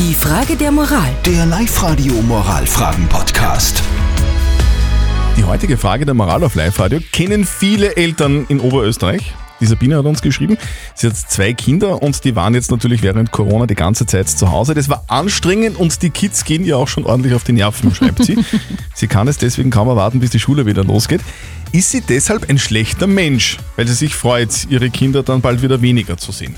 Die Frage der Moral. Der Live-Radio Moralfragen-Podcast. Die heutige Frage der Moral auf Live-Radio kennen viele Eltern in Oberösterreich. Die Sabine hat uns geschrieben, sie hat zwei Kinder und die waren jetzt natürlich während Corona die ganze Zeit zu Hause. Das war anstrengend und die Kids gehen ja auch schon ordentlich auf die Nerven, schreibt sie. sie kann es deswegen kaum erwarten, bis die Schule wieder losgeht. Ist sie deshalb ein schlechter Mensch, weil sie sich freut, ihre Kinder dann bald wieder weniger zu sehen?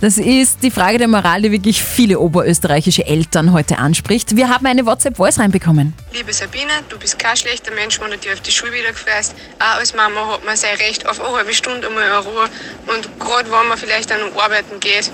Das ist die Frage der Moral, die wirklich viele oberösterreichische Eltern heute anspricht. Wir haben eine WhatsApp-Voice reinbekommen. Liebe Sabine, du bist kein schlechter Mensch, wenn du dir auf die Schule wieder gefährst. Auch als Mama hat man sein Recht auf eine halbe Stunde einmal in Ruhe. Und gerade wenn man vielleicht dann arbeiten geht,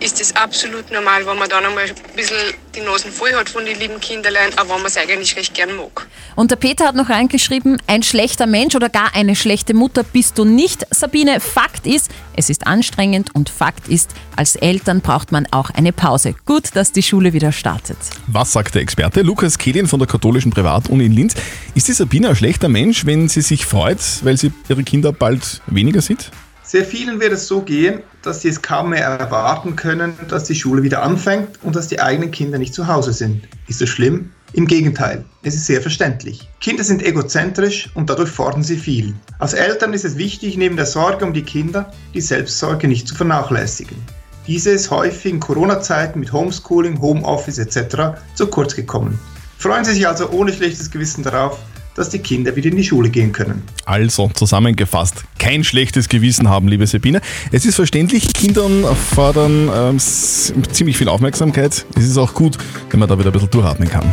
ist es absolut normal, wenn man dann einmal ein bisschen die Nasen voll hat von den lieben Kinderlein, aber wenn man es eigentlich recht gern mag. Und der Peter hat noch reingeschrieben, ein schlechter Mensch oder gar eine schlechte Mutter bist du nicht. Sabine, Fakt ist, es ist anstrengend und Fakt ist, als Eltern braucht man auch eine Pause. Gut, dass die Schule wieder startet. Was sagt der Experte? Lukas Kehlin von der katholischen Privatuni in Linz. Ist die Sabine ein schlechter Mensch, wenn sie sich freut, weil sie ihre Kinder bald weniger sieht? Sehr vielen wird es so gehen, dass sie es kaum mehr erwarten können, dass die Schule wieder anfängt und dass die eigenen Kinder nicht zu Hause sind. Ist das schlimm? Im Gegenteil, es ist sehr verständlich. Kinder sind egozentrisch und dadurch fordern sie viel. Als Eltern ist es wichtig, neben der Sorge um die Kinder die Selbstsorge nicht zu vernachlässigen. Diese ist häufig in Corona-Zeiten mit Homeschooling, Homeoffice etc. zu kurz gekommen. Freuen Sie sich also ohne schlechtes Gewissen darauf, dass die Kinder wieder in die Schule gehen können. Also zusammengefasst, kein schlechtes Gewissen haben, liebe Sabine. Es ist verständlich, Kindern fordern ähm, ziemlich viel Aufmerksamkeit. Es ist auch gut, wenn man da wieder ein bisschen durchatmen kann.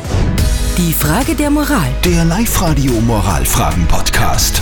Die Frage der Moral. Der Live-Radio Moralfragen-Podcast.